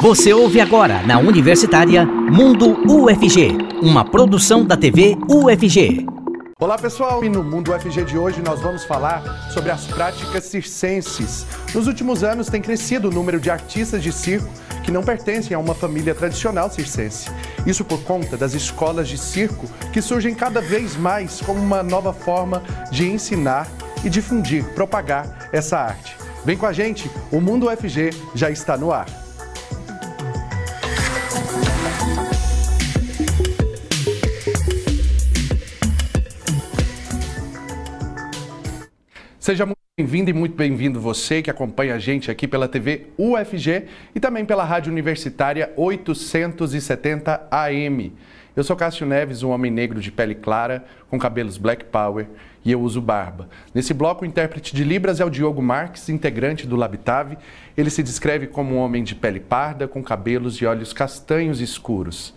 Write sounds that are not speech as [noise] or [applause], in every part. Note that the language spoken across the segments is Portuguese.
Você ouve agora na Universitária Mundo UFG, uma produção da TV UFG. Olá pessoal, e no Mundo UFG de hoje nós vamos falar sobre as práticas circenses. Nos últimos anos tem crescido o número de artistas de circo que não pertencem a uma família tradicional circense. Isso por conta das escolas de circo que surgem cada vez mais como uma nova forma de ensinar e difundir, propagar essa arte. Vem com a gente, o Mundo UFG já está no ar. Seja muito bem-vindo e muito bem-vindo você que acompanha a gente aqui pela TV UFG e também pela Rádio Universitária 870 AM. Eu sou Cássio Neves, um homem negro de pele clara, com cabelos black power e eu uso barba. Nesse bloco, o intérprete de Libras é o Diogo Marques, integrante do Labitave. Ele se descreve como um homem de pele parda, com cabelos e olhos castanhos escuros.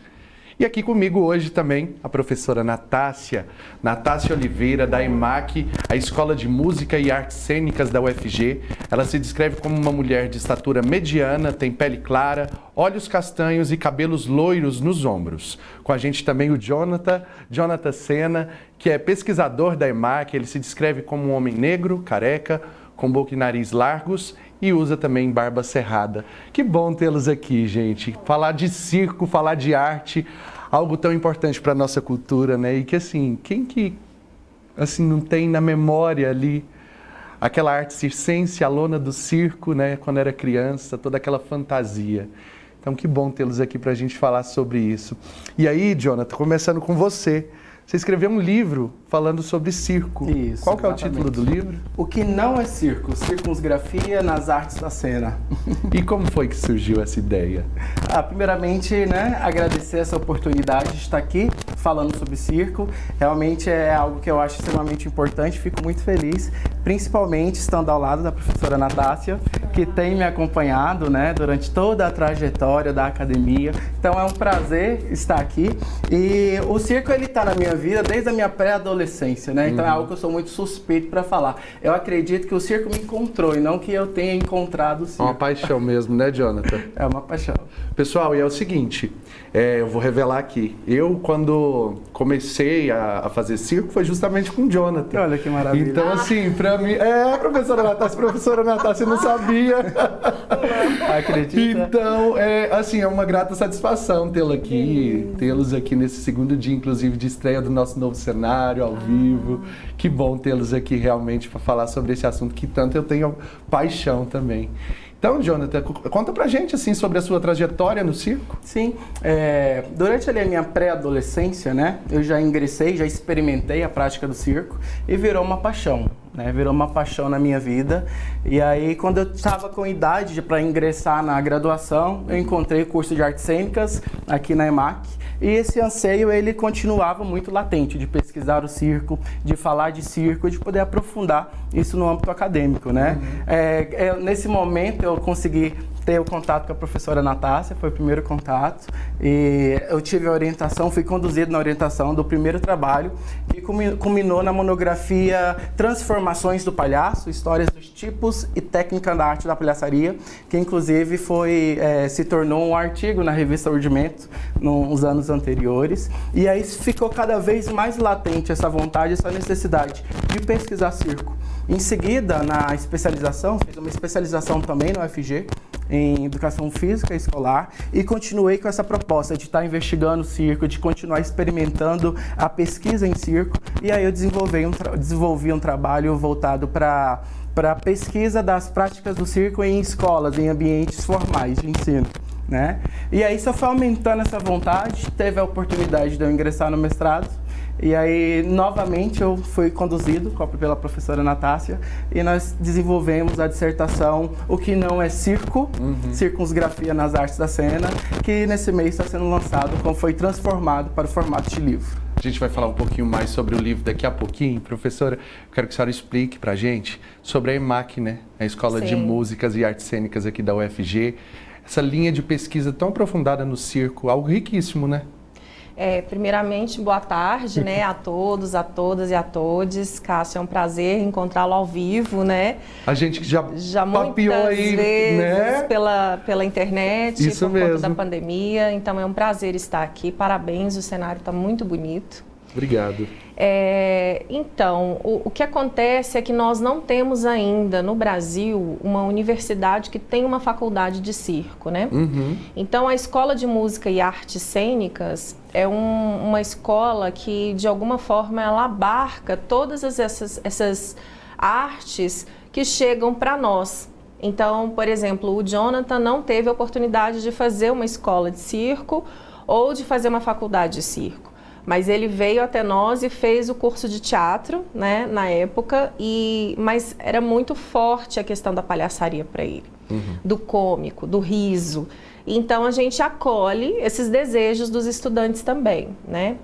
E aqui comigo hoje também a professora Natácia, Natácia Oliveira, da EMAC, a Escola de Música e Artes Cênicas da UFG. Ela se descreve como uma mulher de estatura mediana, tem pele clara, olhos castanhos e cabelos loiros nos ombros. Com a gente também o Jonathan, Jonathan Sena, que é pesquisador da EMAC. Ele se descreve como um homem negro, careca, com boca e nariz largos e usa também barba cerrada. Que bom tê-los aqui, gente. Falar de circo, falar de arte, algo tão importante para a nossa cultura, né? E que assim, quem que assim não tem na memória ali aquela arte circense, a lona do circo, né, quando era criança, toda aquela fantasia. Então, que bom tê-los aqui para a gente falar sobre isso. E aí, Jonathan, começando com você. Você escreveu um livro falando sobre circo. Isso. Qual que é o título do livro? O que não é circo? Circunsgrafia nas artes da cena. E como foi que surgiu essa ideia? Ah, primeiramente, né, agradecer essa oportunidade de estar aqui falando sobre circo. Realmente é algo que eu acho extremamente importante. Fico muito feliz, principalmente estando ao lado da professora Natácia, que tem me acompanhado, né, durante toda a trajetória da academia. Então é um prazer estar aqui. E o circo ele está na minha vida desde a minha pré-adolescência, né? Então é algo que eu sou muito suspeito para falar. Eu acredito que o circo me encontrou e não que eu tenha encontrado o É circo. uma paixão mesmo, né, Jonathan? [laughs] É uma paixão. Pessoal, e é o seguinte, é, eu vou revelar aqui. Eu, quando comecei a, a fazer circo, foi justamente com o Jonathan. Olha que maravilha. Então, assim, pra mim... É, professora Natácia, professora Natácia, não sabia. [laughs] Acredita? Então, é, assim, é uma grata satisfação tê-lo aqui, tê-los aqui nesse segundo dia, inclusive, de estreia do nosso novo cenário, ao vivo. Que bom tê-los aqui realmente para falar sobre esse assunto que tanto eu tenho paixão também. Então, Jonathan, co- conta pra gente, assim, sobre a sua trajetória no circo. Sim, é, durante ali a minha pré-adolescência, né, eu já ingressei, já experimentei a prática do circo e virou uma paixão, né, virou uma paixão na minha vida. E aí, quando eu estava com idade para ingressar na graduação, eu encontrei o curso de artes cênicas aqui na EMAC. E esse anseio ele continuava muito latente de pesquisar o circo, de falar de circo, de poder aprofundar isso no âmbito acadêmico, né? É, é, nesse momento eu consegui ter o contato com a professora Natácia, foi o primeiro contato, e eu tive a orientação, fui conduzido na orientação do primeiro trabalho, que culmi- culminou na monografia Transformações do Palhaço, Histórias dos Tipos e Técnica da Arte da Palhaçaria, que inclusive foi, eh, se tornou um artigo na revista Urdimento nos anos anteriores, e aí ficou cada vez mais latente essa vontade, essa necessidade de pesquisar circo. Em seguida, na especialização, fiz uma especialização também no UFG, em educação física escolar e continuei com essa proposta de estar investigando o circo, de continuar experimentando a pesquisa em circo. E aí eu desenvolvi um, desenvolvi um trabalho voltado para para pesquisa das práticas do circo em escolas, em ambientes formais de ensino. Né? E aí só foi aumentando essa vontade, teve a oportunidade de eu ingressar no mestrado e aí, novamente, eu fui conduzido co- pela professora Natácia e nós desenvolvemos a dissertação O que não é circo, circunsgrafia nas artes da cena, que nesse mês está sendo lançado, como foi transformado para o formato de livro. A gente vai falar um pouquinho mais sobre o livro daqui a pouquinho. Professora, eu quero que a senhora explique pra gente sobre a EMAC, né? A Escola de Sim. Músicas e Artes Cênicas aqui da UFG. Essa linha de pesquisa tão aprofundada no circo, algo riquíssimo, né? É, primeiramente, boa tarde, né, a todos, a todas e a todos. Cássio, é um prazer encontrá-lo ao vivo, né? A gente já, já papiou aí, vezes né? pela, pela internet, Isso por mesmo. conta da pandemia. Então é um prazer estar aqui. Parabéns, o cenário está muito bonito. Obrigado. É, então, o, o, que acontece é que nós não temos ainda no Brasil uma universidade que tem uma faculdade de circo, né? Uhum. Então, a Escola de Música e Artes Cênicas é um, uma escola que, de alguma forma, ela abarca todas essas, essas artes que chegam para nós. Então, por exemplo, o Jonathan não teve a oportunidade de fazer uma escola de circo ou de fazer uma faculdade de circo mas ele veio até nós e fez o curso de teatro, né, na época, e mas era muito forte a questão da palhaçaria para ele, uhum. do cômico, do riso. Então a gente acolhe esses desejos dos estudantes também, né?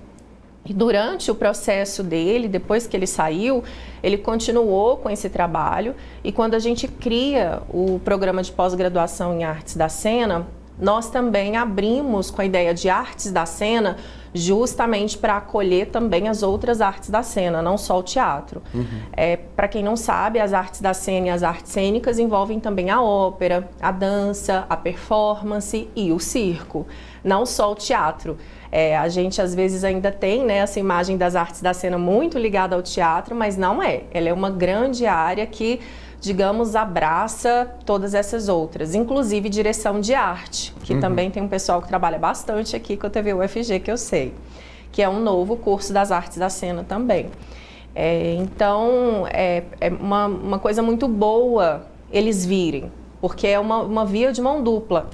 E durante o processo dele, depois que ele saiu, ele continuou com esse trabalho. E quando a gente cria o programa de pós-graduação em artes da cena, nós também abrimos com a ideia de artes da cena justamente para acolher também as outras artes da cena, não só o teatro. Uhum. É, para quem não sabe, as artes da cena e as artes cênicas envolvem também a ópera, a dança, a performance e o circo, não só o teatro. É, a gente às vezes ainda tem né, essa imagem das artes da cena muito ligada ao teatro, mas não é. Ela é uma grande área que digamos, abraça todas essas outras, inclusive direção de arte, que uhum. também tem um pessoal que trabalha bastante aqui com a TV UFG, que eu sei, que é um novo curso das artes da cena também. É, então, é, é uma, uma coisa muito boa eles virem, porque é uma, uma via de mão dupla.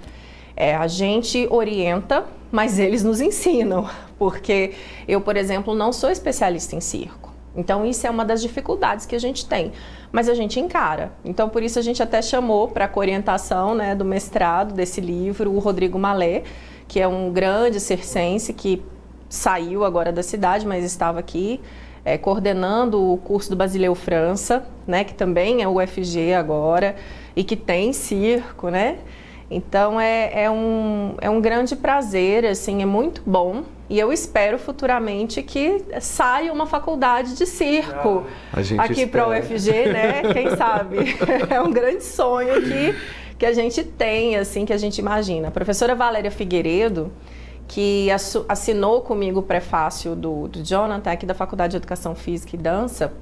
É, a gente orienta, mas eles nos ensinam, [laughs] porque eu, por exemplo, não sou especialista em circo. Então, isso é uma das dificuldades que a gente tem, mas a gente encara. Então, por isso, a gente até chamou para a orientação né, do mestrado desse livro o Rodrigo Malé, que é um grande circense que saiu agora da cidade, mas estava aqui é, coordenando o curso do Basileu França, né, que também é UFG agora e que tem circo, né? Então é, é, um, é um grande prazer, assim, é muito bom. E eu espero futuramente que saia uma faculdade de circo aqui para o UFG, né? Quem sabe? [laughs] é um grande sonho que, que a gente tem, assim, que a gente imagina. A professora Valéria Figueiredo, que assinou comigo o prefácio do, do Jonathan, aqui da Faculdade de Educação Física e Dança,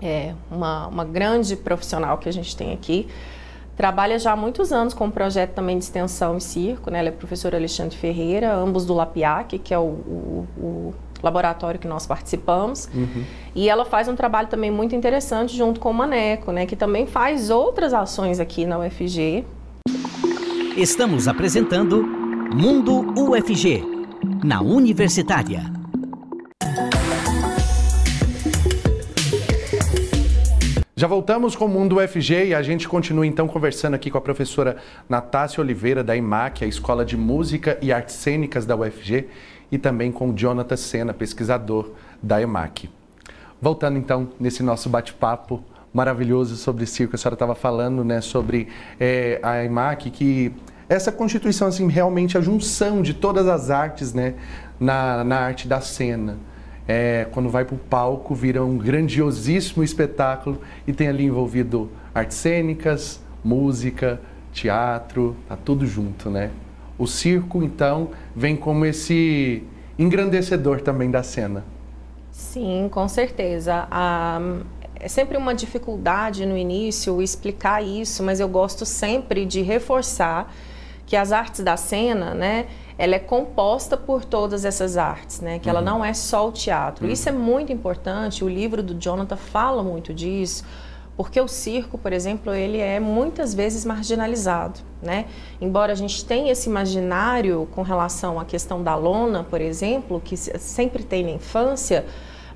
é uma, uma grande profissional que a gente tem aqui trabalha já há muitos anos com um projeto também de extensão em circo, né? Ela é professora Alexandre Ferreira, ambos do LAPIAC, que é o, o, o laboratório que nós participamos. Uhum. E ela faz um trabalho também muito interessante junto com o Maneco, né? Que também faz outras ações aqui na UFG. Estamos apresentando Mundo UFG, na Universitária. Já voltamos com o Mundo UFG e a gente continua então conversando aqui com a professora Natácia Oliveira da IMAC, a Escola de Música e Artes Cênicas da UFG, e também com o Jonathan Sena, pesquisador da IMAC. Voltando então nesse nosso bate-papo maravilhoso sobre circo, a senhora estava falando né, sobre é, a IMAC, que essa constituição, assim, realmente a junção de todas as artes né, na, na arte da cena é, quando vai para o palco, vira um grandiosíssimo espetáculo e tem ali envolvido artes cênicas, música, teatro, tá tudo junto, né? O circo, então, vem como esse engrandecedor também da cena. Sim, com certeza. É sempre uma dificuldade no início explicar isso, mas eu gosto sempre de reforçar que as artes da cena, né, ela é composta por todas essas artes, né? Que uhum. ela não é só o teatro. Uhum. Isso é muito importante. O livro do Jonathan fala muito disso, porque o circo, por exemplo, ele é muitas vezes marginalizado, né? Embora a gente tenha esse imaginário com relação à questão da lona, por exemplo, que sempre tem na infância,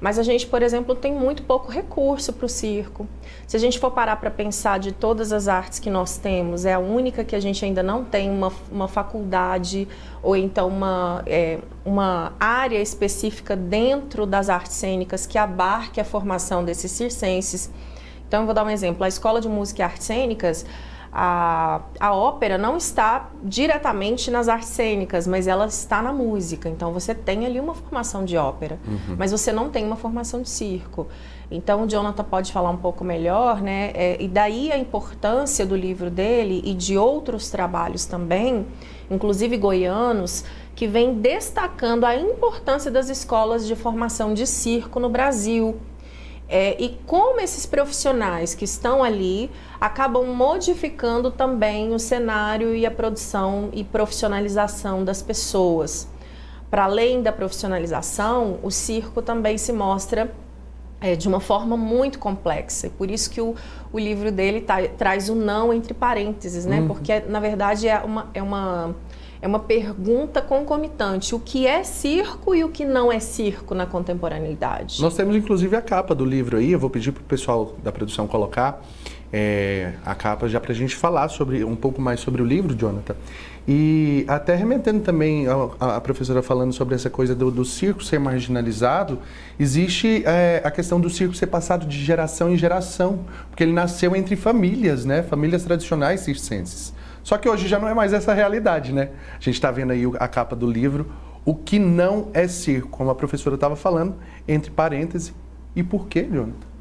mas a gente, por exemplo, tem muito pouco recurso para o circo. Se a gente for parar para pensar de todas as artes que nós temos, é a única que a gente ainda não tem uma, uma faculdade ou então uma, é, uma área específica dentro das artes cênicas que abarque a formação desses circenses. Então, eu vou dar um exemplo. A Escola de Música e Artes Cênicas, a, a ópera não está diretamente nas artes cênicas, mas ela está na música. Então você tem ali uma formação de ópera, uhum. mas você não tem uma formação de circo. Então o Jonathan pode falar um pouco melhor, né? É, e daí a importância do livro dele e de outros trabalhos também, inclusive goianos, que vem destacando a importância das escolas de formação de circo no Brasil. É, e como esses profissionais que estão ali acabam modificando também o cenário e a produção e profissionalização das pessoas. Para além da profissionalização, o circo também se mostra é, de uma forma muito complexa. Por isso que o, o livro dele tá, traz o não entre parênteses, né? Uhum. Porque, na verdade, é uma, é uma é uma pergunta concomitante. O que é circo e o que não é circo na contemporaneidade? Nós temos inclusive a capa do livro aí, eu vou pedir para o pessoal da produção colocar é, a capa já para a gente falar sobre um pouco mais sobre o livro, Jonathan. E até remetendo também a, a professora falando sobre essa coisa do, do circo ser marginalizado, existe é, a questão do circo ser passado de geração em geração, porque ele nasceu entre famílias, né? Famílias tradicionais circenses. Só que hoje já não é mais essa realidade, né? A gente está vendo aí a capa do livro, o que não é circo, como a professora estava falando, entre parênteses. E por quê, Jonathan?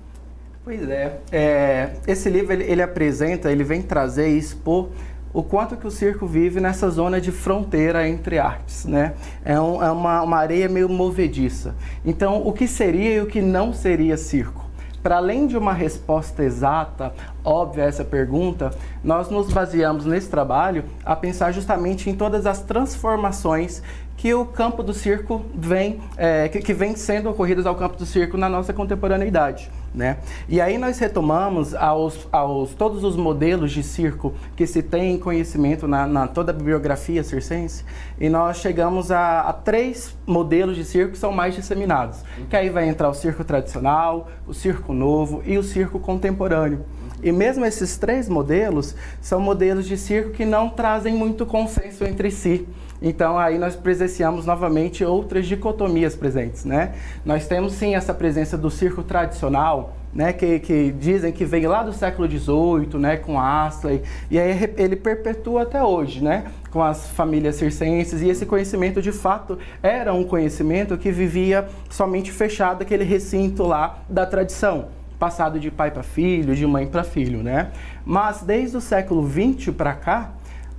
Pois é, é esse livro ele, ele, apresenta, ele vem trazer e expor o quanto que o circo vive nessa zona de fronteira entre artes, né? É, um, é uma, uma areia meio movediça. Então, o que seria e o que não seria circo? Para além de uma resposta exata, óbvia a essa pergunta, nós nos baseamos nesse trabalho a pensar justamente em todas as transformações que o campo do circo vem, é, que, que vem sendo ocorridas ao campo do circo na nossa contemporaneidade. Né? E aí nós retomamos aos, aos todos os modelos de circo que se tem conhecimento na, na toda a bibliografia circense e nós chegamos a, a, três modelos de circo que são mais disseminados. Que aí vai entrar o circo tradicional, o circo novo e o circo contemporâneo. E mesmo esses três modelos são modelos de circo que não trazem muito consenso entre si. Então aí nós presenciamos novamente outras dicotomias presentes, né? Nós temos sim essa presença do circo tradicional, né, que, que, dizem que vem lá do século XVIII, né, com Astley, e aí ele perpetua até hoje, né, com as famílias circenses, e esse conhecimento de fato era um conhecimento que vivia somente fechado aquele recinto lá da tradição. Passado de pai para filho, de mãe para filho, né? Mas desde o século XX para cá,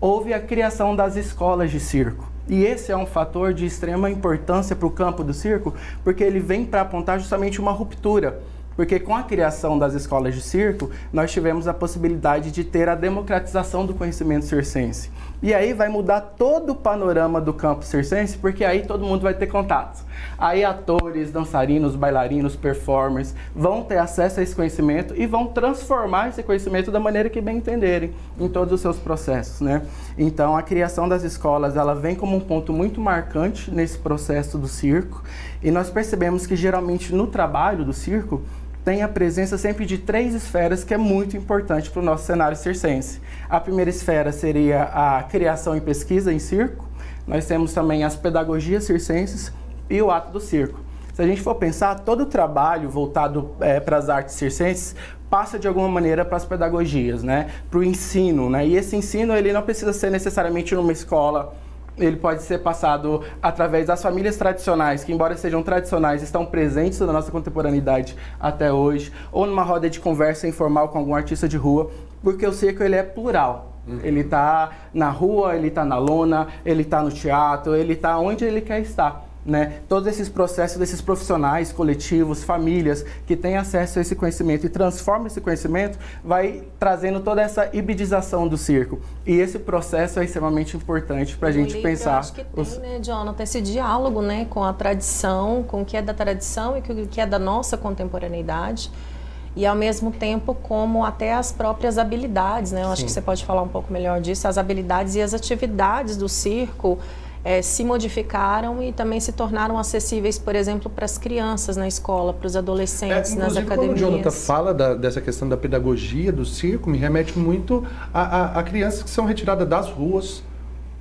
houve a criação das escolas de circo. E esse é um fator de extrema importância para o campo do circo, porque ele vem para apontar justamente uma ruptura porque com a criação das escolas de circo, nós tivemos a possibilidade de ter a democratização do conhecimento circense. E aí vai mudar todo o panorama do campo circense, porque aí todo mundo vai ter contatos. Aí atores, dançarinos, bailarinos, performers vão ter acesso a esse conhecimento e vão transformar esse conhecimento da maneira que bem entenderem em todos os seus processos, né? Então a criação das escolas, ela vem como um ponto muito marcante nesse processo do circo, e nós percebemos que geralmente no trabalho do circo tem a presença sempre de três esferas que é muito importante para o nosso cenário circense. A primeira esfera seria a criação e pesquisa em circo, nós temos também as pedagogias circenses e o ato do circo. Se a gente for pensar, todo o trabalho voltado é, para as artes circenses passa de alguma maneira para as pedagogias, né? para o ensino. Né? E esse ensino ele não precisa ser necessariamente numa escola ele pode ser passado através das famílias tradicionais, que embora sejam tradicionais, estão presentes na nossa contemporaneidade até hoje, ou numa roda de conversa informal com algum artista de rua, porque o circo ele é plural. Uhum. Ele está na rua, ele está na lona, ele está no teatro, ele está onde ele quer estar né, todos esses processos desses profissionais, coletivos, famílias que têm acesso a esse conhecimento e transformam esse conhecimento, vai trazendo toda essa hibridização do circo. E esse processo é extremamente importante para a gente pensar. Eu acho que tem, os... né, Jonathan, esse diálogo né, com a tradição, com o que é da tradição e com o que é da nossa contemporaneidade. E ao mesmo tempo, como até as próprias habilidades, né? Eu Sim. acho que você pode falar um pouco melhor disso, as habilidades e as atividades do circo é, se modificaram e também se tornaram acessíveis, por exemplo, para as crianças na escola, para os adolescentes é, nas academias. Quando o Jonathan fala da, dessa questão da pedagogia do circo, me remete muito a, a, a crianças que são retiradas das ruas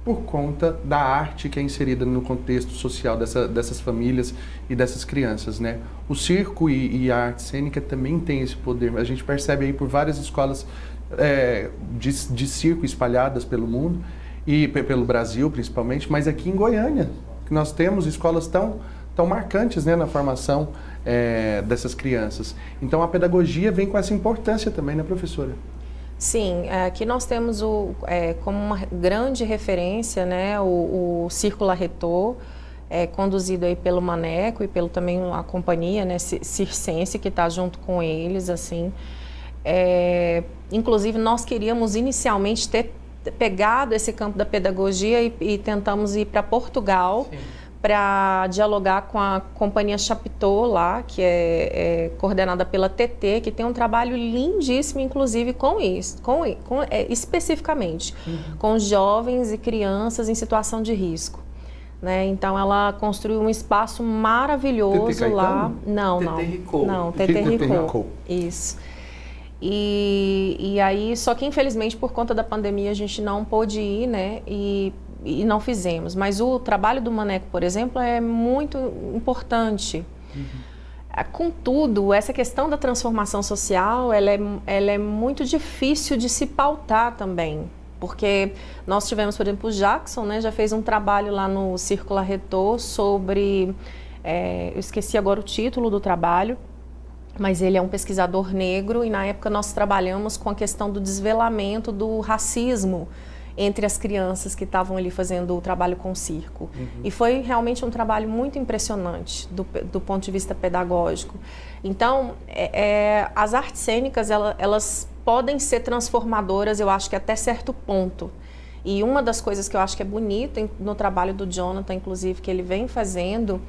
por conta da arte que é inserida no contexto social dessa, dessas famílias e dessas crianças, né? O circo e, e, a arte cênica também tem esse poder. A gente percebe aí por várias escolas é, de, de circo espalhadas pelo mundo e pelo Brasil principalmente, mas aqui em Goiânia, que nós temos escolas tão, tão marcantes né, na formação é, dessas crianças. Então a pedagogia vem com essa importância também, né, professora? Sim, aqui nós temos o, é, como uma grande referência né, o, o Círculo Retor, é, conduzido aí pelo Maneco e pelo também a companhia né, Circense, que está junto com eles. assim. É, inclusive, nós queríamos inicialmente ter pegado esse campo da pedagogia e, e tentamos ir para Portugal para dialogar com a companhia Chapitô lá, que é, é, coordenada pela TT, que tem um trabalho lindíssimo, inclusive com isso, com, com é, especificamente uhum. com jovens e crianças em situação de risco. Né? Então ela construiu um espaço maravilhoso lá. Não, não. Não, TT Ricou. Isso. E, e aí, só que infelizmente por conta da pandemia a gente não pôde ir, né? E, e não fizemos. Mas o trabalho do Maneco, por exemplo, é muito importante. Uhum. Contudo, essa questão da transformação social, ela é, ela é muito difícil de se pautar também. Porque nós tivemos, por exemplo, o Jackson, né, já fez um trabalho lá no Círculo Retor sobre, é, eu esqueci agora o título do trabalho, mas ele é um pesquisador negro e na época nós trabalhamos com a questão do desvelamento do racismo entre as crianças que estavam ali fazendo o trabalho com o circo. Uhum. E foi realmente um trabalho muito impressionante do, do ponto de vista pedagógico. Então, é, é, as artes cênicas, elas, elas podem ser transformadoras, eu acho que até certo ponto. E uma das coisas que eu acho que é bonita no trabalho do Jonathan, inclusive, que ele vem fazendo,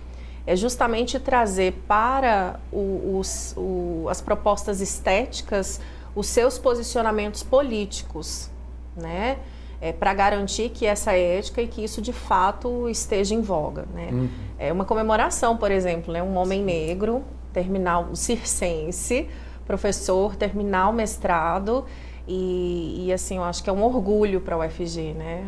é justamente trazer para o, os, o, as propostas estéticas os seus posicionamentos políticos, né? É, para garantir que essa ética e que isso de fato esteja em voga. Né? Uhum. É uma comemoração, por exemplo, né? um homem negro, terminal circense, professor, terminar o mestrado, e, e, assim, eu acho que é um orgulho para o UFG, né?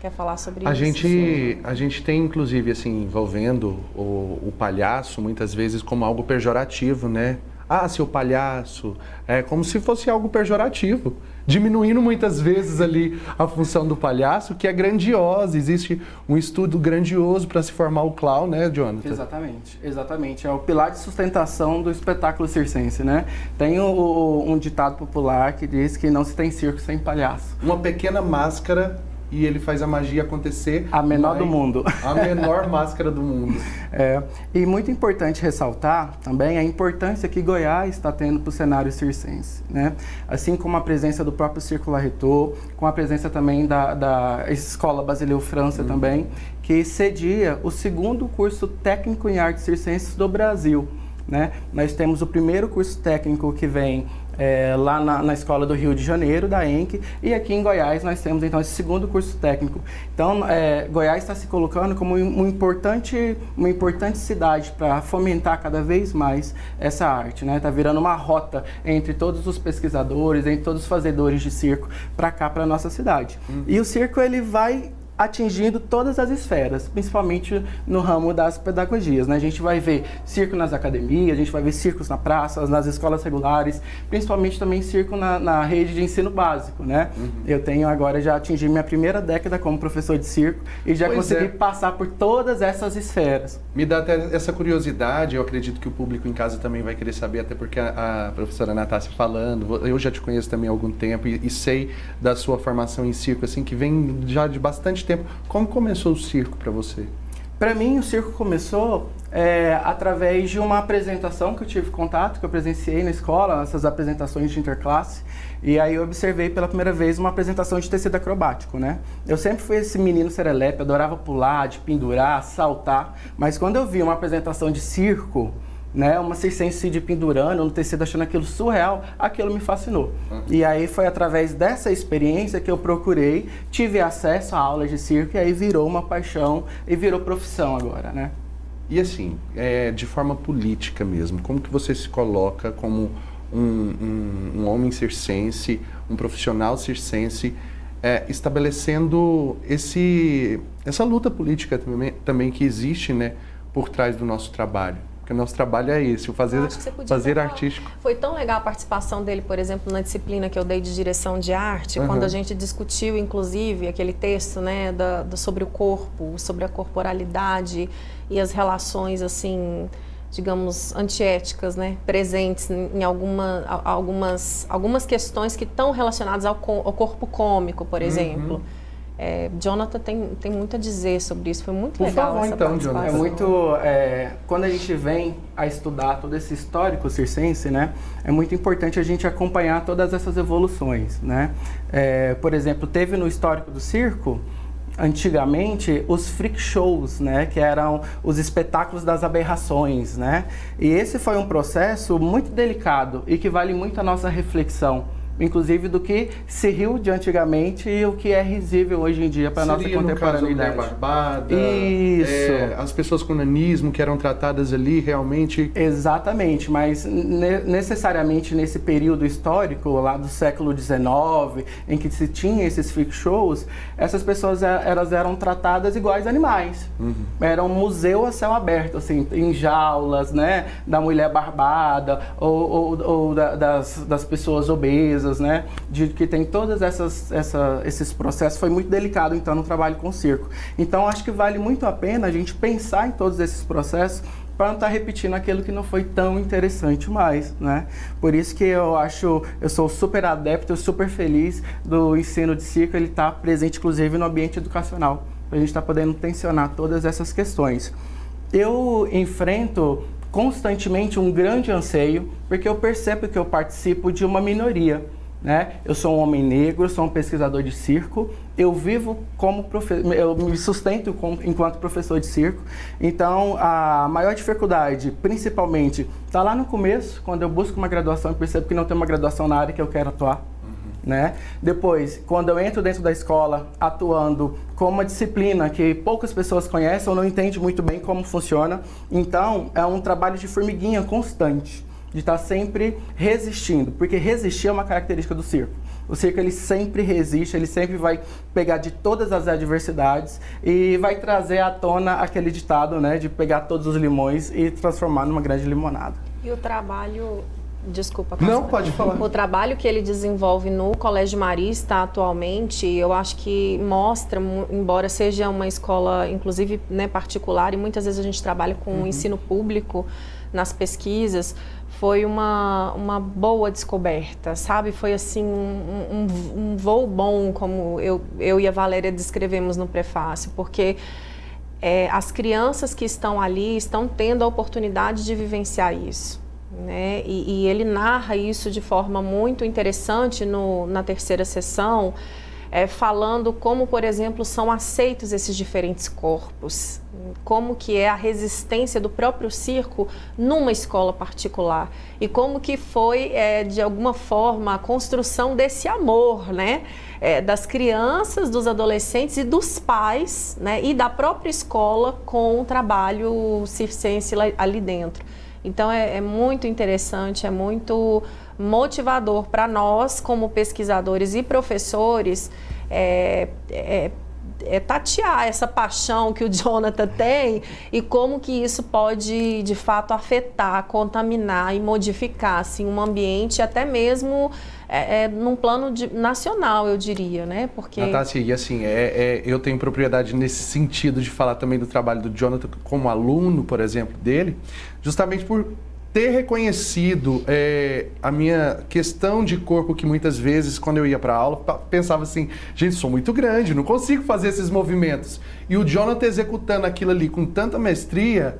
Quer falar sobre a isso? Gente, a gente tem, inclusive, assim, envolvendo o, o palhaço muitas vezes como algo pejorativo, né? Ah, seu palhaço. É como se fosse algo pejorativo. Diminuindo muitas vezes ali a função do palhaço, que é grandiosa. Existe um estudo grandioso para se formar o clown, né, Jonathan? Exatamente, exatamente. É o pilar de sustentação do espetáculo circense, né? Tem o, um ditado popular que diz que não se tem circo sem palhaço. Uma pequena máscara e ele faz a magia acontecer. A menor do mundo. A menor máscara do mundo. [laughs] É, e muito importante ressaltar também a importância que Goiás está tendo para o cenário circense. Né? Assim como a presença do próprio Círculo Arretor, com a presença também da, da Escola Basileu França uhum. também, que cedia o segundo curso técnico em artes circenses do Brasil. Né? Nós temos o primeiro curso técnico que vem é, lá na, na, escola do Rio de Janeiro, da ENC, e aqui em Goiás nós temos então esse segundo curso técnico. Então, é, Goiás está se colocando como um importante, uma importante cidade para fomentar cada vez mais essa arte, né? Está virando uma rota entre todos os pesquisadores, entre todos os fazedores de circo para cá, para nossa cidade. Uhum. E o circo ele vai atingindo todas as esferas, principalmente no ramo das pedagogias. Né? A gente vai ver circo nas academias, a gente vai ver circos na praça, nas escolas regulares, principalmente também circo na, na rede de ensino básico. Né? Uhum. Eu tenho agora, já atingi minha primeira década como professor de circo e já pois consegui é. passar por todas essas esferas. Me dá até essa curiosidade, eu acredito que o público em casa também vai querer saber, até porque a, a professora Natácia falando, eu já te conheço também há algum tempo e, e sei da sua formação em circo, assim, que vem já de bastante tempo tempo. Como começou o circo para você? Para mim, o circo começou é, através de uma apresentação que eu tive contato, que eu presenciei na escola, essas apresentações de interclasse. E aí eu observei pela primeira vez uma apresentação de tecido acrobático, né? Eu sempre fui esse menino serelepe, adorava pular, de pendurar, saltar. Mas quando eu vi uma apresentação de circo, né, uma circense de pendurando no tecido, achando aquilo surreal, aquilo me fascinou. Uhum. E aí foi através dessa experiência que eu procurei, tive acesso a aulas de circo e aí virou uma paixão e virou profissão agora, né? E assim, é, de forma política mesmo, como que você se coloca como um, um, um homem circense, um profissional circense, é, estabelecendo esse, essa luta política também, também que existe né, por trás do nosso trabalho? Porque nosso trabalho é esse, o fazer, fazer artístico. Foi tão legal a participação dele, por exemplo, na disciplina que eu dei de direção de arte, uhum. quando a gente discutiu, inclusive, aquele texto né, da, da, sobre o corpo, sobre a corporalidade e as relações, assim, digamos, antiéticas, né, presentes em alguma, algumas, algumas questões que estão relacionadas ao, ao corpo cômico, por uhum. exemplo. Uhum. É, Jonathan tem, tem muito a dizer sobre isso, foi muito Por legal favor, então, Jonathan. É muito, é, quando a gente vem a estudar todo esse histórico circense, né, é muito importante a gente acompanhar todas essas evoluções, né. É, por exemplo, teve no histórico do circo, antigamente os freak shows, né, que eram os espetáculos das aberrações, né? E esse foi um processo muito delicado e que vale muito a nossa reflexão inclusive do que se riu de antigamente e o que é risível hoje em dia para a nossa contemporaneidade. No caso, barbada, Isso. É, as pessoas com nanismo que eram tratadas ali realmente. Exatamente, mas ne necessariamente nesse período histórico, lá do século XIX, em que se tinha esses freak shows, essas pessoas é, elas eram tratadas iguais animais. Uhum. Era um museu a céu aberto, assim, em jaulas, né? Da mulher barbada ou, ou, ou da, das, das pessoas obesas né? De que tem todos essas, essa, esses processos. Foi muito delicado, então, no trabalho com circo. Então, acho que vale muito a pena a gente pensar em todos esses processos para não estar tá repetindo aquilo que não foi tão interessante mais, né? Por isso que eu acho, eu sou super adepto, super feliz do ensino de circo, ele está presente inclusive no ambiente educacional, a gente está podendo tensionar todas essas questões. Eu enfrento constantemente um grande anseio, porque eu percebo que eu participo de uma minoria né? Eu sou um homem negro, sou um pesquisador de circo. Eu vivo como professor, eu me sustento enquanto professor de circo. Então, a maior dificuldade, principalmente, está lá no começo, quando eu busco uma graduação e percebo que não tem uma graduação na área que eu quero atuar. Né? Depois, quando eu entro dentro da escola atuando com uma disciplina que poucas pessoas conhecem ou não entendem muito bem como funciona, então é um trabalho de formiguinha constante de estar tá sempre resistindo, porque resistir é uma característica do circo. O circo ele sempre resiste, ele sempre vai pegar de todas as adversidades e vai trazer à tona aquele ditado, né, de pegar todos os limões e transformar numa grande limonada. E o trabalho Desculpa. Não, pode falar. O trabalho que ele desenvolve no Colégio Marista atualmente, eu acho que mostra, embora seja uma escola, inclusive, né, particular, e muitas vezes a gente trabalha com uhum. o ensino público nas pesquisas, foi uma, uma boa descoberta, sabe? Foi assim um, um, um voo bom, como eu, eu e a Valéria descrevemos no prefácio, porque é, as crianças que estão ali estão tendo a oportunidade de vivenciar isso. Né? E, e ele narra isso de forma muito interessante no, na terceira sessão, é, falando como, por exemplo, são aceitos esses diferentes corpos, como que é a resistência do próprio circo numa escola particular e como que foi, é, de alguma forma, a construção desse amor, né? É, das crianças, dos adolescentes e dos pais, né? E da própria escola com o trabalho circense ali dentro. Então é, é muito interessante, é muito motivador para nós, como pesquisadores e professores, é, é, tatear essa paixão que o Jonathan tem e como que isso pode, de fato, afetar, contaminar e modificar assim, um ambiente, até mesmo é, é, num plano de, nacional, eu diria, né? Porque... Natácia, e assim, é, é, eu tenho propriedade nesse sentido de falar também do trabalho do Jonathan como aluno, por exemplo, dele, justamente por ter reconhecido é, a minha questão de corpo, que muitas vezes, quando eu ia para aula, pensava assim: gente, sou muito grande, não consigo fazer esses movimentos. E o Jonathan executando aquilo ali com tanta mestria,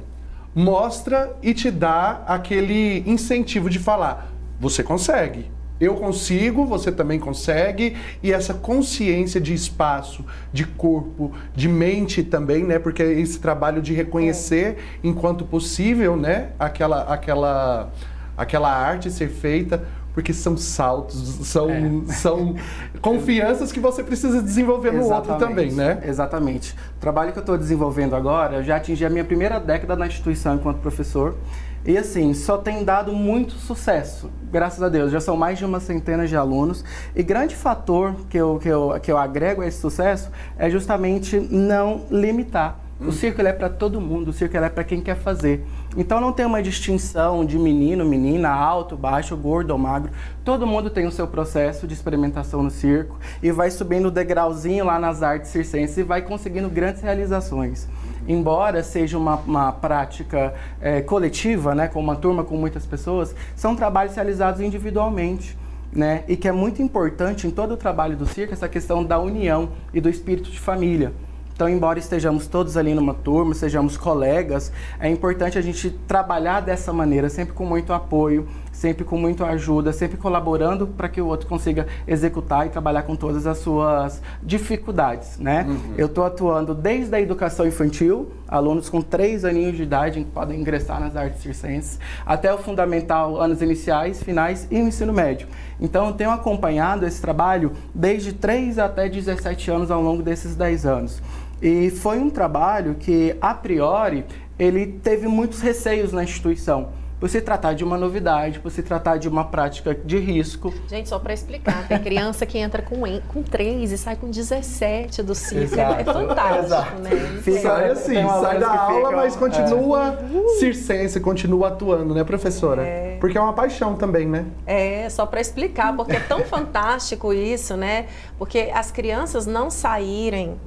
mostra e te dá aquele incentivo de falar: você consegue eu consigo, você também consegue, e essa consciência de espaço, de corpo, de mente também, né? Porque é esse trabalho de reconhecer é. enquanto possível, né? Aquela, aquela, aquela arte ser feita, porque são saltos, são, é. são [laughs] confianças que você precisa desenvolver no outro também, né? Exatamente. O trabalho que eu estou desenvolvendo agora, eu já atingi a minha primeira década na instituição enquanto professor. E assim, só tem dado muito sucesso, graças a Deus. Já são mais de uma centena de alunos. E grande fator que eu, que eu, que eu agrego a esse sucesso é justamente não limitar O circo ele é para todo mundo, o circo é para quem quer fazer. Então não tem uma distinção de menino, menina, alto, baixo, gordo ou magro. Todo mundo tem o seu processo de experimentação no circo e vai subindo o degrauzinho lá nas artes circenses e vai conseguindo grandes realizações embora seja uma, uma prática é, coletiva, né, com uma turma com muitas pessoas, são trabalhos realizados individualmente. Né? E que é muito importante em todo o trabalho do circo essa questão da união e do espírito de família. Então, embora estejamos todos ali numa turma, sejamos colegas, é importante a gente trabalhar dessa maneira, sempre com muito apoio, sempre com muita ajuda, sempre colaborando para que o outro consiga executar e trabalhar com todas as suas dificuldades, né? Uhum. Eu estou atuando desde a educação infantil, alunos com três aninhos de idade que podem ingressar nas artes circenses, até o fundamental, anos iniciais, finais e o ensino médio. Então, eu tenho acompanhado esse trabalho desde 3 até 17 anos ao longo desses 10 anos. E foi um trabalho que, a priori, ele teve muitos receios na instituição por se tratar de uma novidade, por se tratar de uma prática de risco. Gente, só para explicar, tem criança que entra com, com 3 e sai com 17 do circo. É fantástico, Exato. né? Fica, sai assim, sai da aula, ficam, mas continua é. circense, continua atuando, né, professora? É. Porque é uma paixão também, né? É, só para explicar, porque é tão fantástico isso, né? Porque as crianças não saírem,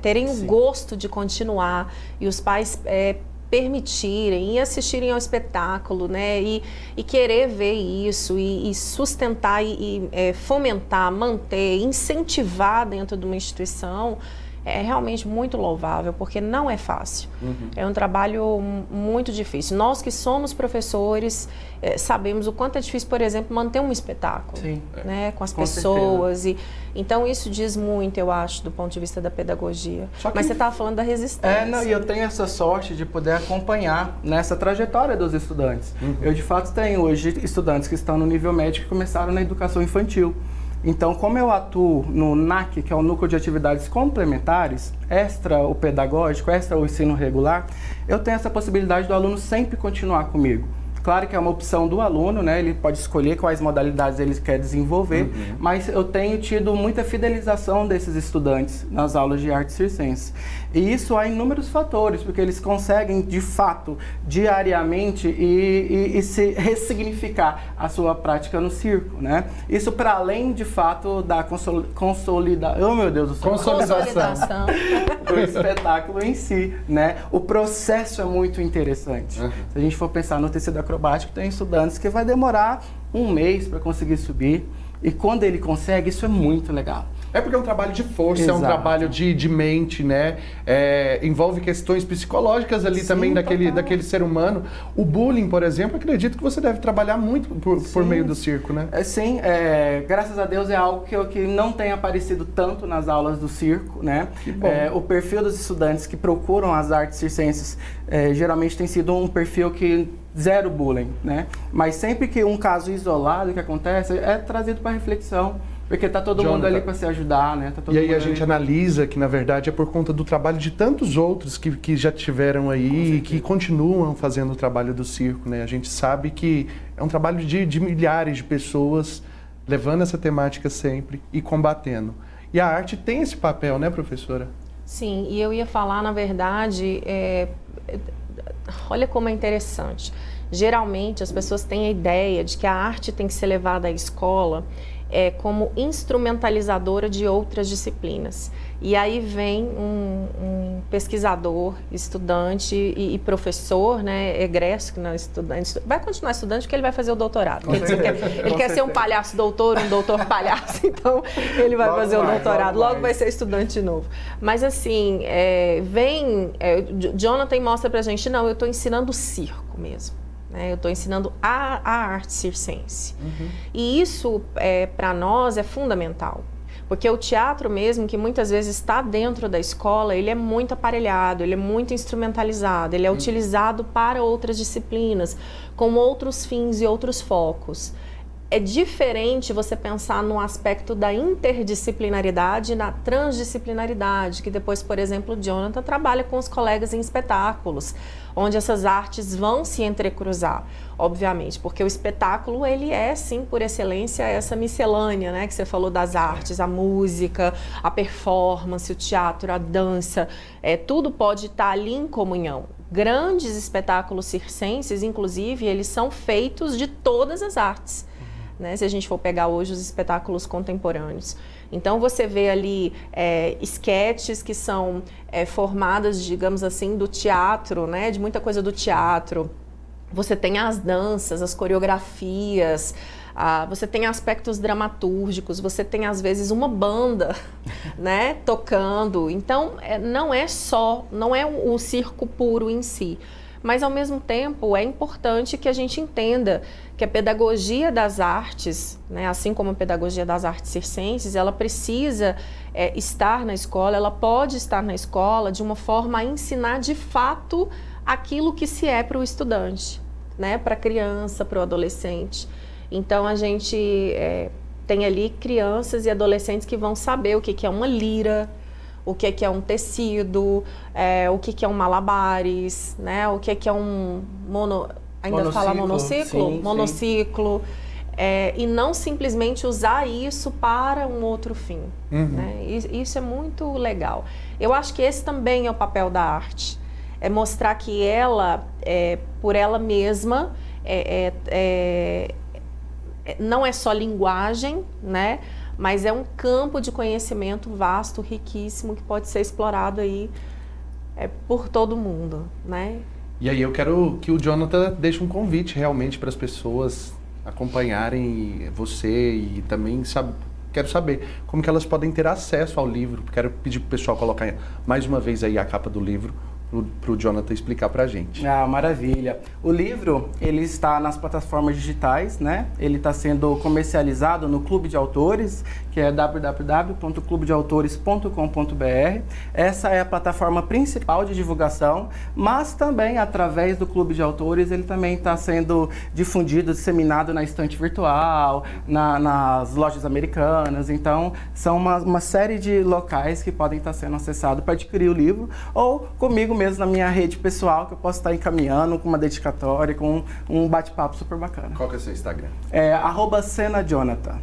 terem o gosto de continuar e os pais é, permitirem e assistirem ao espetáculo, né? E, e querer ver isso e, e sustentar e, e é, fomentar, manter, incentivar dentro de uma instituição é realmente muito louvável, porque não é fácil. Uhum. É um trabalho muito difícil. Nós que somos professores é, sabemos o quanto é difícil, por exemplo, manter um espetáculo Sim. Né, com as com pessoas. E, então, isso diz muito, eu acho, do ponto de vista da pedagogia. Que... Mas você estava falando da resistência. É, não, e eu tenho essa sorte de poder acompanhar nessa trajetória dos estudantes. Uhum. Eu, de fato, tenho hoje estudantes que estão no nível médio que começaram na educação infantil. Então, como eu atuo no NAC, que é o Núcleo de Atividades Complementares, extra o pedagógico, extra o ensino regular, eu tenho essa possibilidade do aluno sempre continuar comigo. Claro que é uma opção do aluno, né? Ele pode escolher quais modalidades ele quer desenvolver, uhum. mas eu tenho tido muita fidelização desses estudantes nas aulas de artes circenses. E isso há inúmeros fatores, porque eles conseguem, de fato, diariamente e, e, e se ressignificar a sua prática no circo, né? Isso para além, de fato, da consolidação... Oh, meu Deus do céu! Consolidação. do [laughs] espetáculo em si, né? O processo é muito interessante. Uhum. Se a gente for pensar no tecido acrobático, tem estudantes que vai demorar um mês para conseguir subir. E quando ele consegue, isso é muito legal. É porque é um trabalho de força, Exato. é um trabalho de, de mente, né? É, envolve questões psicológicas ali Sim, também daquele, daquele ser humano. O bullying, por exemplo, acredito que você deve trabalhar muito por, por meio do circo, né? É, sim, é, graças a Deus é algo que, que não tem aparecido tanto nas aulas do circo, né? É, o perfil dos estudantes que procuram as artes circenses é, geralmente tem sido um perfil que zero bullying, né? Mas sempre que um caso isolado que acontece, é trazido para reflexão. Porque tá todo Jonathan. mundo ali para se ajudar, né? Tá e aí a gente analisa que, na verdade, é por conta do trabalho de tantos outros que, que já tiveram aí e que continuam fazendo o trabalho do circo, né? A gente sabe que é um trabalho de, de milhares de pessoas levando essa temática sempre e combatendo. E a arte tem esse papel, né, professora? Sim, e eu ia falar, na verdade, é... olha como é interessante. Geralmente as pessoas têm a ideia de que a arte tem que ser levada à escola é, como instrumentalizadora de outras disciplinas. E aí vem um, um pesquisador, estudante e, e, professor, né, egresso, que não é estudante, vai continuar estudante porque ele vai fazer o doutorado. Ele, quer, ele quer ser um palhaço doutor, um doutor palhaço, [laughs] então ele vai logo fazer mais, o doutorado, logo, logo vai ser estudante de novo. Mas assim, é, vem, é, Jonathan mostra pra gente, não, eu estou ensinando circo mesmo. Né? Eu estou ensinando a, a, arte circense. Uhum. E isso, é, para nós, é fundamental. Porque o teatro mesmo, que muitas vezes está dentro da escola, ele é muito aparelhado, ele é muito instrumentalizado, ele é uhum. utilizado para outras disciplinas, com outros fins e outros focos. É diferente você pensar no aspecto da interdisciplinaridade na transdisciplinaridade, que depois, por exemplo, Jonathan trabalha com os colegas em espetáculos, onde essas artes vão se entrecruzar, obviamente, porque o espetáculo, ele é, sim, por excelência, essa miscelânea, né, que você falou das artes, a música, a performance, o teatro, a dança, é, tudo pode estar ali em comunhão. Grandes espetáculos circenses, inclusive, eles são feitos de todas as artes né, se a gente for pegar hoje os espetáculos contemporâneos. Então você vê ali é, esquetes que são é, formadas, digamos assim, do teatro, né, de muita coisa do teatro. Você tem as danças, as coreografias, ah, você tem aspectos dramatúrgicos, você tem às vezes uma banda, [laughs] né, tocando. Então é, não é só, não é o, o circo puro em si mas ao mesmo tempo é importante que a gente entenda que a pedagogia das artes, né, assim como a pedagogia das artes circenses, ela precisa é, estar na escola, ela pode estar na escola de uma forma a ensinar de fato aquilo que se é para o estudante, né, para a criança, para o adolescente. Então a gente é, tem ali crianças e adolescentes que vão saber o que, que é uma lira, o que é, que é um tecido, é, o que, que é um malabares, né? O que é, que é um mono, ainda monociclo, fala monociclo, sim, monociclo. Sim. É, e não simplesmente usar isso para um outro fim. Uhum. Né? Isso é muito legal. Eu acho que esse também é o papel da arte. É mostrar que ela, é, por ela mesma, é, é, é não é só linguagem, né? Mas é um campo de conhecimento vasto, riquíssimo, que pode ser explorado aí é, por todo mundo, né? E aí eu quero que o Jonathan deixe um convite realmente para as pessoas acompanharem você e também quero saber como que elas podem ter acesso ao livro. Quero pedir para o pessoal colocar mais uma vez aí a capa do livro para o Jonathan explicar para a gente. Ah, maravilha. O livro, ele está nas plataformas digitais, né? Ele está sendo comercializado no Clube de Autores, que é www.clubedeautores.com.br. Essa é a plataforma principal de divulgação, mas também através do Clube de Autores ele também está sendo difundido, disseminado na estante virtual, na, nas lojas americanas. Então, são uma, uma série de locais que podem estar sendo acessados para adquirir o livro ou comigo mesmo na minha rede pessoal que eu posso estar encaminhando com uma dedicatória, com um bate-papo super bacana. Qual que é o seu Instagram? É arroba Jonathan.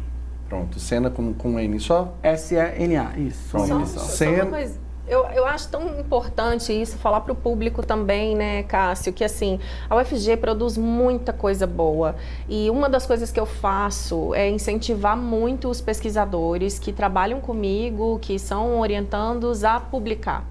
Pronto, cena com, com N só? S-E-N-A, isso. Pronto. Só, só. Cena... Eu, eu acho tão importante isso, falar para o público também, né, Cássio, que assim, a UFG produz muita coisa boa. E uma das coisas que eu faço é incentivar muito os pesquisadores que trabalham comigo, que são orientandos a publicar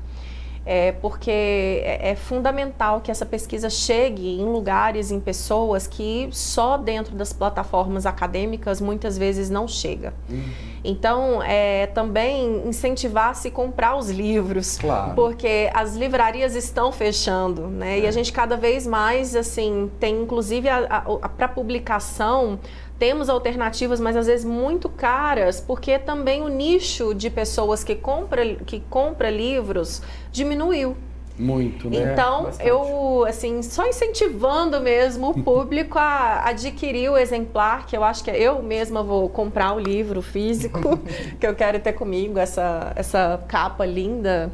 é, porque é, é, fundamental que essa pesquisa chegue em lugares, em pessoas que só dentro das plataformas acadêmicas muitas vezes não chega. Uhum. Então, é, também incentivar se comprar os livros, claro. porque as livrarias estão fechando, né? É. E a gente cada vez mais, assim, tem inclusive para publicação temos alternativas, mas às vezes muito caras, porque também o nicho de pessoas que compra, que compra livros diminuiu. Muito, né? Então, é, eu, assim, só incentivando mesmo o público a adquirir o exemplar, que eu acho que eu mesma vou comprar o livro físico, [laughs] que eu quero ter comigo, essa, essa capa linda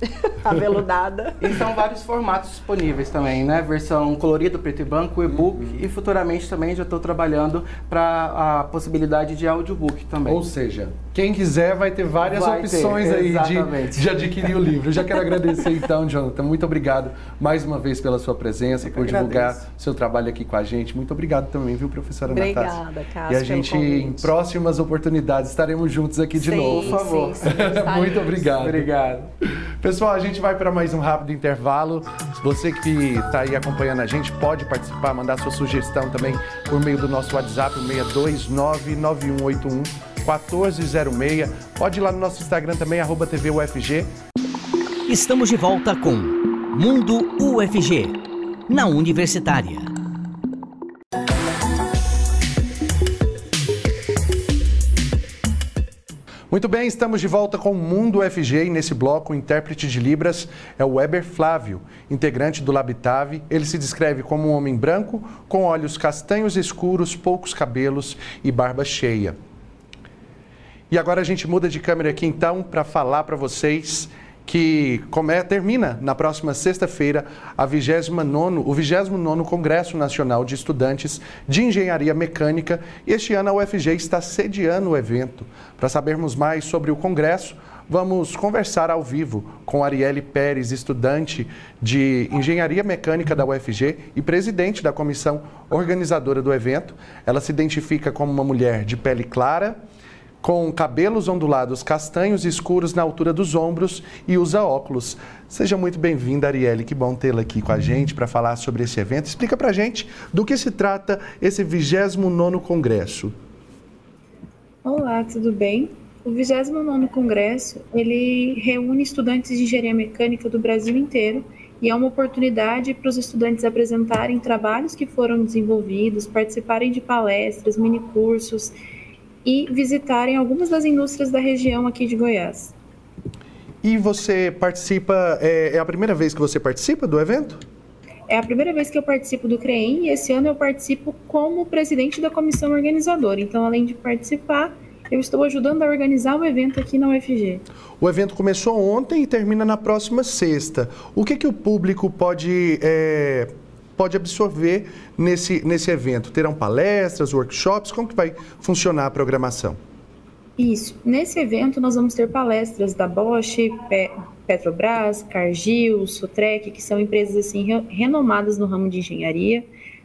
[laughs] aveludada. e são vários formatos disponíveis também, né? Versão colorido, preto e branco, e-book uhum. e futuramente também já estou trabalhando para a possibilidade de audiobook também. Ou seja, quem quiser vai ter várias vai opções ter, aí de, de, adquirir o livro. Eu já quero agradecer então, Jonathan. Muito obrigado mais uma vez pela sua presença, por divulgar seu trabalho aqui com a gente. Muito obrigado também, viu, professora Obrigada, Natácia? Obrigada, Cássio. E a gente, em próximas oportunidades, estaremos juntos aqui de sim, novo. Por favor. Sim, sim, Muito obrigado. Obrigado. Pessoal, a gente vai para mais um rápido intervalo. Você que está aí acompanhando a gente pode participar, mandar sua sugestão também por meio do nosso WhatsApp, 6299181 1406. Pode ir lá no nosso Instagram também, arroba TVUFG. Estamos de volta com Mundo UFG, na Universitária. Muito bem, estamos de volta com o Mundo FG e nesse bloco o intérprete de Libras é o Weber Flávio, integrante do Labitave. Ele se descreve como um homem branco, com olhos castanhos escuros, poucos cabelos e barba cheia. E agora a gente muda de câmera aqui então para falar para vocês que come, termina na próxima sexta-feira a 29 o 29 Congresso Nacional de Estudantes de Engenharia Mecânica este ano a UFG está sediando o evento. Para sabermos mais sobre o congresso, vamos conversar ao vivo com Arielle Pérez, estudante de Engenharia Mecânica da UFG e presidente da comissão organizadora do evento. Ela se identifica como uma mulher de pele clara, com cabelos ondulados castanhos escuros na altura dos ombros e usa óculos. Seja muito bem-vinda, Arielle. Que bom tê-la aqui com a gente para falar sobre esse evento. Explica para a gente do que se trata esse 29º Congresso. Olá, tudo bem? O 29º Congresso, ele reúne estudantes de engenharia mecânica do Brasil inteiro e é uma oportunidade para os estudantes apresentarem trabalhos que foram desenvolvidos, participarem de palestras, minicursos, e visitarem algumas das indústrias da região aqui de Goiás. E você participa, é, é, a primeira vez que você participa do evento? É a primeira vez que eu participo do CREEM e esse ano eu participo como presidente da comissão organizadora. Então, além de participar, eu estou ajudando a organizar o evento aqui na UFG. O evento começou ontem e termina na próxima sexta. O que, que o público pode é, pode absorver nesse, nesse evento? Terão palestras, workshops? Como que vai funcionar a programação? Isso. Nesse evento nós vamos ter palestras da Bosch, Petrobras, Cargill, Sotrec, que são empresas assim renomadas no ramo de engenharia.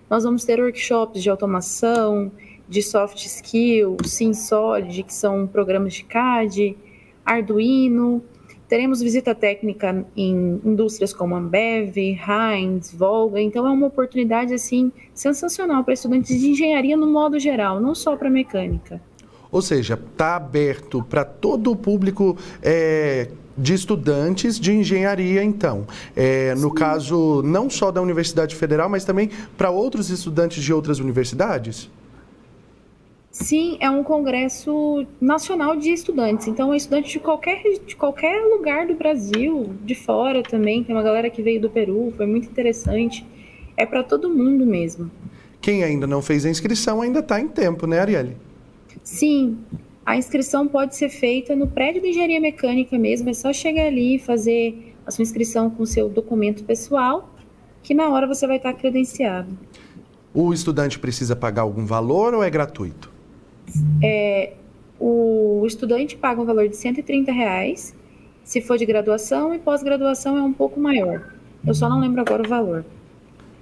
Nós vamos ter workshops de automação, de soft skill, SimSolid, que são programas de CAD, Arduino, Teremos visita técnica em indústrias como Ambev, Heinz, Volga, então é uma oportunidade assim sensacional para estudantes de engenharia no modo geral, não só para mecânica. Ou seja, está aberto para todo o público é, de estudantes de engenharia, então. É, no caso, não só da Universidade Federal, mas também para outros estudantes de outras universidades? Sim, é um congresso nacional de estudantes. Então, é estudante de qualquer, de qualquer lugar do Brasil, de fora também. Tem uma galera que veio do Peru, foi muito interessante. É para todo mundo mesmo. Quem ainda não fez a inscrição ainda está em tempo, né, Arielle? Sim, a inscrição pode ser feita no prédio de engenharia mecânica mesmo. É só chegar ali e fazer a sua inscrição com o seu documento pessoal, que na hora você vai estar credenciado. O estudante precisa pagar algum valor ou é gratuito? É, o estudante paga um valor de 130 reais, se for de graduação, e pós-graduação é um pouco maior. Eu só não lembro agora o valor.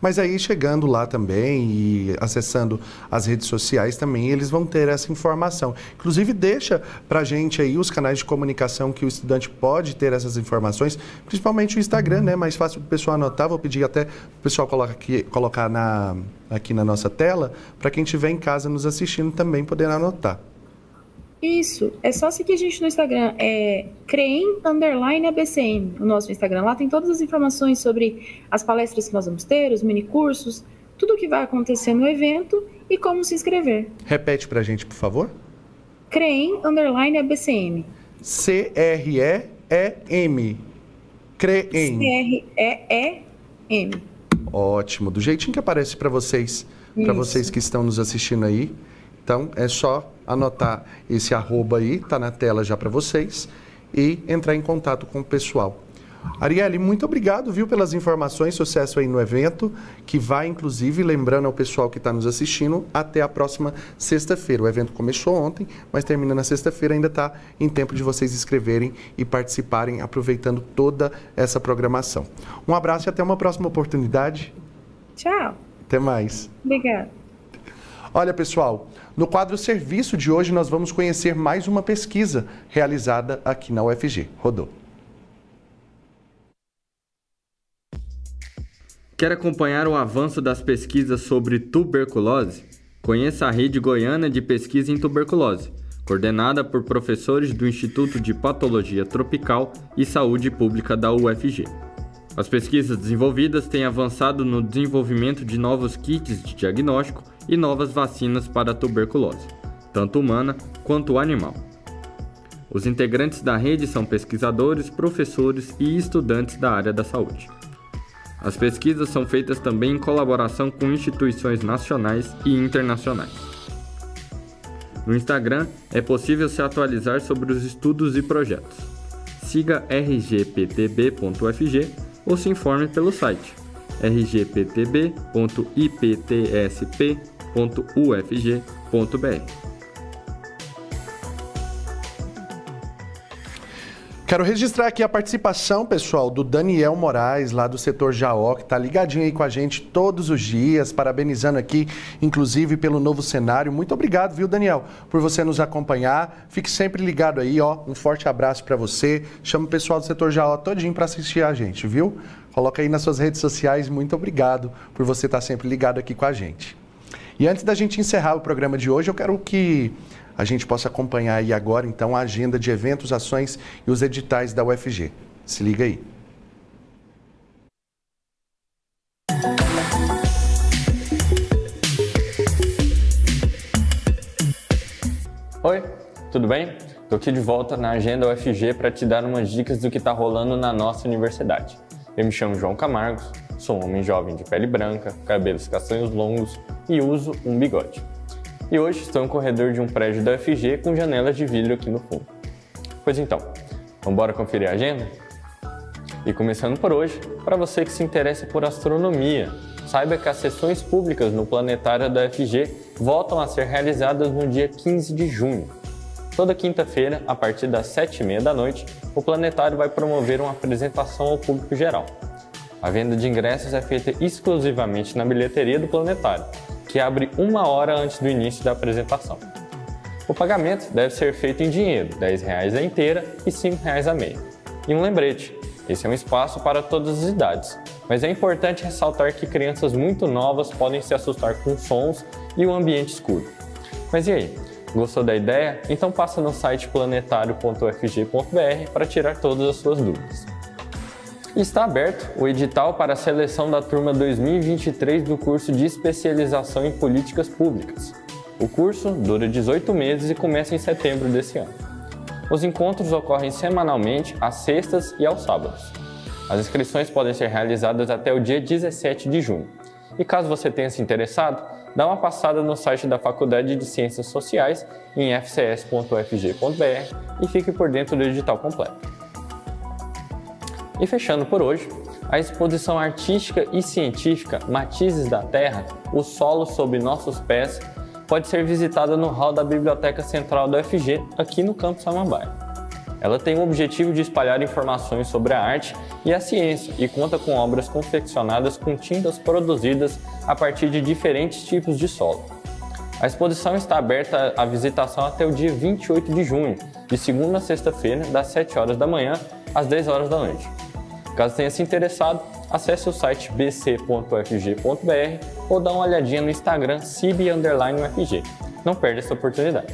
Mas aí chegando lá também e acessando as redes sociais também, eles vão ter essa informação. Inclusive deixa para a gente aí os canais de comunicação que o estudante pode ter essas informações, principalmente o Instagram, né? Mais fácil para o pessoal anotar. Vou pedir até o pessoal colocar aqui, colocar na, aqui na nossa tela, para quem estiver em casa nos assistindo também poder anotar. Isso, é só seguir a gente no Instagram, é creem underline ABCM, o nosso Instagram. Lá tem todas as informações sobre as palestras que nós vamos ter, os mini cursos, tudo o que vai acontecer no evento e como se inscrever. Repete pra gente, por favor. Creem underline ABCM. C-R-E-E-M. Creem. C-R-E-E-M. Ótimo, do jeitinho que aparece para vocês, para vocês que estão nos assistindo aí. Então é só anotar esse arroba aí, tá na tela já para vocês, e entrar em contato com o pessoal. Arielle, muito obrigado, viu, pelas informações, sucesso aí no evento, que vai, inclusive, lembrando ao pessoal que está nos assistindo, até a próxima sexta-feira. O evento começou ontem, mas termina na sexta-feira, ainda está em tempo de vocês escreverem e participarem, aproveitando toda essa programação. Um abraço e até uma próxima oportunidade. Tchau. Até mais. Obrigada. Olha, pessoal, no quadro Serviço de hoje nós vamos conhecer mais uma pesquisa realizada aqui na UFG. Rodou. Quer acompanhar o avanço das pesquisas sobre tuberculose? Conheça a Rede Goiana de Pesquisa em Tuberculose, coordenada por professores do Instituto de Patologia Tropical e Saúde Pública da UFG. As pesquisas desenvolvidas têm avançado no desenvolvimento de novos kits de diagnóstico e novas vacinas para a tuberculose, tanto humana quanto animal. Os integrantes da rede são pesquisadores, professores e estudantes da área da saúde. As pesquisas são feitas também em colaboração com instituições nacionais e internacionais. No Instagram é possível se atualizar sobre os estudos e projetos. Siga rgptb.ufg ou se informe pelo site rgptb.iptsp.ufg.br. Quero registrar aqui a participação, pessoal, do Daniel Moraes, lá do setor Jaó, que está ligadinho aí com a gente todos os dias, parabenizando aqui, inclusive, pelo novo cenário. Muito obrigado, viu, Daniel, por você nos acompanhar. Fique sempre ligado aí, ó. Um forte abraço para você. Chama o pessoal do setor Jaó todinho para assistir a gente, viu? Coloca aí nas suas redes sociais. Muito obrigado por você estar tá sempre ligado aqui com a gente. E antes da gente encerrar o programa de hoje, eu quero que a gente possa acompanhar aí agora, então, a agenda de eventos, ações e os editais da UFG. Se liga aí. Oi, tudo bem? Estou aqui de volta na Agenda UFG para te dar umas dicas do que está rolando na nossa universidade. Eu me chamo João Camargos, sou um homem jovem de pele branca, cabelos castanhos longos e uso um bigode. E hoje estou no corredor de um prédio da UFG com janelas de vidro aqui no fundo. Pois então, vamos embora conferir a agenda? E começando por hoje, para você que se interessa por astronomia, saiba que as sessões públicas no planetário da UFG voltam a ser realizadas no dia 15 de junho. Toda quinta-feira, a partir das 7h30 da noite, o planetário vai promover uma apresentação ao público geral. A venda de ingressos é feita exclusivamente na bilheteria do planetário que abre uma hora antes do início da apresentação. O pagamento deve ser feito em dinheiro, R$ 10 a inteira e R$ 5 a meia. E um lembrete, esse é um espaço para todas as idades, mas é importante ressaltar que crianças muito novas podem se assustar com sons e o um ambiente escuro. Mas e aí? Gostou da ideia? Então passa no site planetário.fg.br para tirar todas as suas dúvidas. Está aberto o edital para a seleção da turma 2023 do curso de especialização em políticas públicas. O curso dura 18 meses e começa em setembro desse ano. Os encontros ocorrem semanalmente às sextas e aos sábados. As inscrições podem ser realizadas até o dia 17 de junho. E caso você tenha se interessado, dá uma passada no site da Faculdade de Ciências Sociais em fcs.fg.br e fique por dentro do edital completo. E fechando por hoje, a exposição artística e científica Matizes da Terra, o solo sob nossos pés, pode ser visitada no hall da Biblioteca Central da UFG, aqui no Campo Samambaia. Ela tem o objetivo de espalhar informações sobre a arte e a ciência e conta com obras confeccionadas com tintas produzidas a partir de diferentes tipos de solo. A exposição está aberta à visitação até o dia 28 de junho, de segunda a sexta-feira, das 7 horas da manhã às 10 horas da noite. Caso tenha se interessado, acesse o site bc.fg.br ou dá uma olhadinha no Instagram cib_ufg. Não perde essa oportunidade.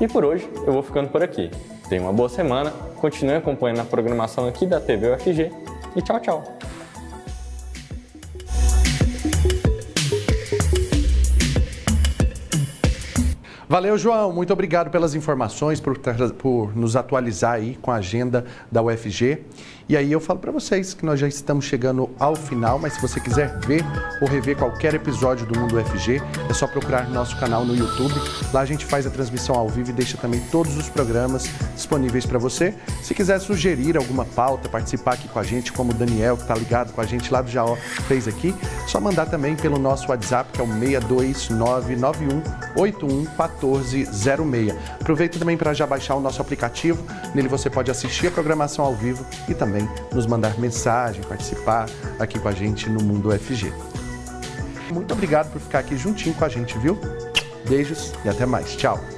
E por hoje eu vou ficando por aqui. Tenha uma boa semana, continue acompanhando a programação aqui da TV UFG e tchau, tchau! Valeu, João. Muito obrigado pelas informações, por, por nos atualizar aí com a agenda da UFG. E aí eu falo para vocês que nós já estamos chegando ao final, mas se você quiser ver ou rever qualquer episódio do Mundo UFG, é só procurar nosso canal no YouTube. Lá a gente faz a transmissão ao vivo e deixa também todos os programas disponíveis para você. Se quiser sugerir alguma pauta, participar aqui com a gente, como o Daniel, que está ligado com a gente lá do Jaó, fez aqui, só mandar também pelo nosso WhatsApp, que é o 62991811406. Aproveita também para já baixar o nosso aplicativo, nele você pode assistir a programação ao vivo e também também nos mandar mensagem, participar aqui com a gente no Mundo UFG. Muito obrigado por ficar aqui juntinho com a gente, viu? Beijos e até mais. Tchau.